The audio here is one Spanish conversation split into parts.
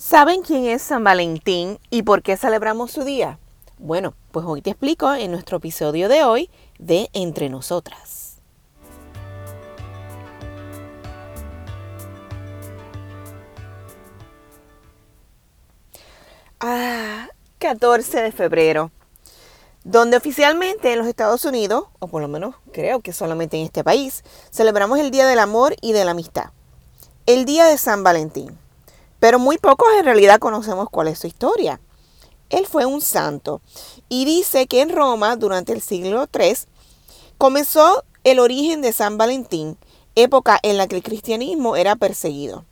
¿Saben quién es San Valentín y por qué celebramos su día? Bueno, pues hoy te explico en nuestro episodio de hoy de Entre Nosotras. Ah, 14 de febrero, donde oficialmente en los Estados Unidos, o por lo menos creo que solamente en este país, celebramos el Día del Amor y de la Amistad, el Día de San Valentín. Pero muy pocos en realidad conocemos cuál es su historia. Él fue un santo y dice que en Roma durante el siglo III comenzó el origen de San Valentín, época en la que el cristianismo era perseguido.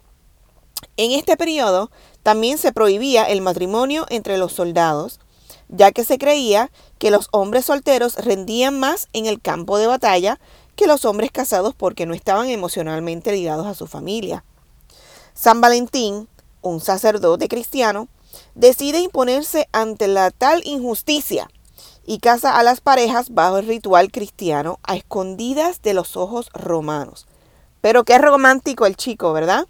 En este periodo también se prohibía el matrimonio entre los soldados, ya que se creía que los hombres solteros rendían más en el campo de batalla que los hombres casados porque no estaban emocionalmente ligados a su familia. San Valentín un sacerdote cristiano, decide imponerse ante la tal injusticia y casa a las parejas bajo el ritual cristiano a escondidas de los ojos romanos. Pero qué romántico el chico, ¿verdad?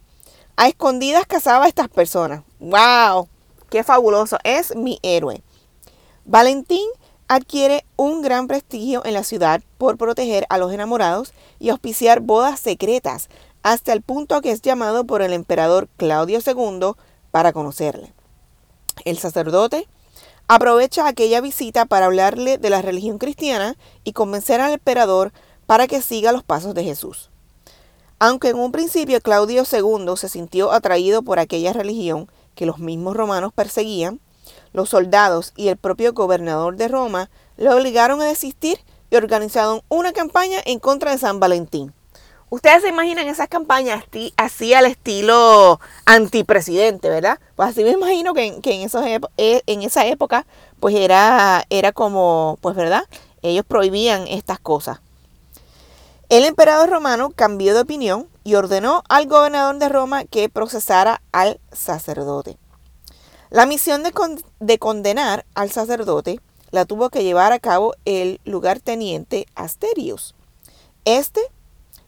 A escondidas casaba a estas personas. ¡Wow! ¡Qué fabuloso! Es mi héroe. Valentín adquiere un gran prestigio en la ciudad por proteger a los enamorados y auspiciar bodas secretas hasta el punto que es llamado por el emperador Claudio II para conocerle. El sacerdote aprovecha aquella visita para hablarle de la religión cristiana y convencer al emperador para que siga los pasos de Jesús. Aunque en un principio Claudio II se sintió atraído por aquella religión que los mismos romanos perseguían, los soldados y el propio gobernador de Roma le obligaron a desistir y organizaron una campaña en contra de San Valentín. Ustedes se imaginan esas campañas así al estilo antipresidente, ¿verdad? Pues así me imagino que, en, eh, en esa época, pues era, era como, pues, ¿verdad? Ellos prohibían estas cosas. El emperador romano cambió de opinión y ordenó al gobernador de Roma que procesara al sacerdote. La misión de, de condenar al sacerdote la tuvo que llevar a cabo el lugarteniente Asterius. Este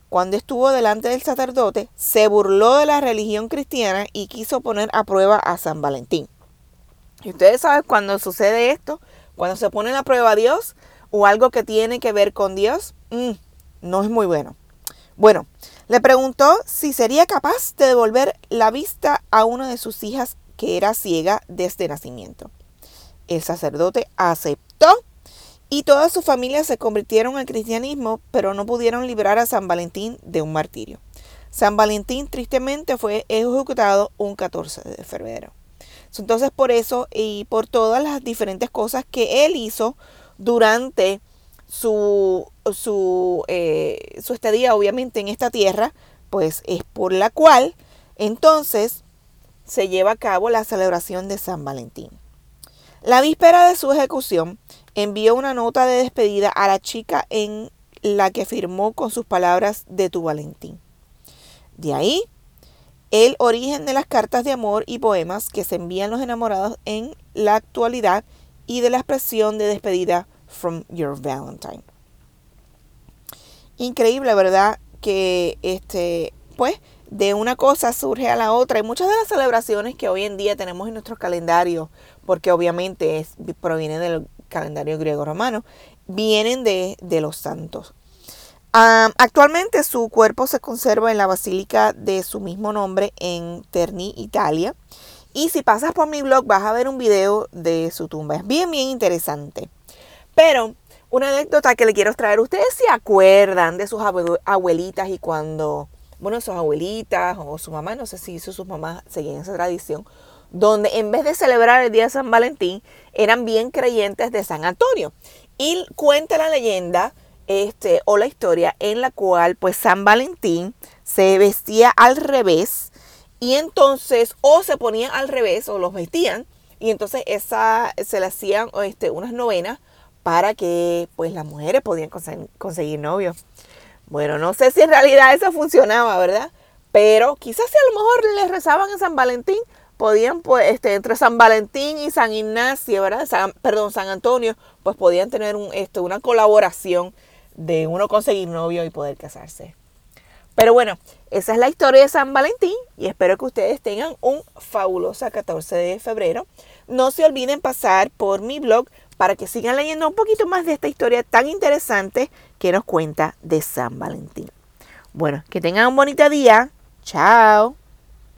cuando estuvo delante del sacerdote, se burló de la religión cristiana y quiso poner a prueba a San Valentín. Y ustedes saben cuando sucede esto, cuando se pone a prueba a Dios o algo que tiene que ver con Dios, mm, no es muy bueno. Bueno, le preguntó si sería capaz de devolver la vista a una de sus hijas que era ciega desde nacimiento. El sacerdote aceptó y toda su familia se convirtieron al cristianismo, pero no pudieron librar a San Valentín de un martirio. San Valentín tristemente fue ejecutado un 14 de febrero. Entonces por eso y por todas las diferentes cosas que él hizo durante su, su, eh, su estadía obviamente en esta tierra, pues es por la cual entonces se lleva a cabo la celebración de San Valentín. La víspera de su ejecución, envió una nota de despedida a la chica en la que firmó con sus palabras de tu Valentín. De ahí, el origen de las cartas de amor y poemas que se envían los enamorados en la actualidad y de la expresión de despedida from your Valentine. Increíble, ¿verdad? Que este, pues, de una cosa surge a la otra. Y muchas de las celebraciones que hoy en día tenemos en nuestros calendarios, porque obviamente es, proviene del calendario griego-romano, vienen de, los santos. actualmente su cuerpo se conserva en la basílica de su mismo nombre en Terni, Italia. Y si pasas por mi blog vas a ver un video de su tumba. Es bien, bien interesante. Pero una anécdota que le quiero traer. Ustedes se acuerdan de sus abuelitas y cuando, bueno, sus abuelitas o su mamá, no sé si sus mamás seguían esa tradición, donde en vez de celebrar el día de San Valentín, eran bien creyentes de San Antonio. Y cuenta la leyenda este, o la historia en la cual pues San Valentín se vestía al revés y entonces o se ponía al revés o los vestían y entonces esa, se le hacían este, unas novenas para que pues las mujeres podían conseguir, conseguir novios. Bueno, no sé si en realidad eso funcionaba, ¿verdad? Pero quizás si a lo mejor les rezaban a San Valentín, podían, pues, este, entre San Valentín y San Ignacio, ¿verdad? perdón, San Antonio, pues podían tener un, este, una colaboración de uno conseguir novio y poder casarse. Pero bueno, esa es la historia de San Valentín y espero que ustedes tengan un fabuloso 14 de febrero. No se olviden pasar por mi blog para que sigan leyendo un poquito más de esta historia tan interesante que nos cuenta de San Valentín. Bueno, que tengan un bonito día. Chao.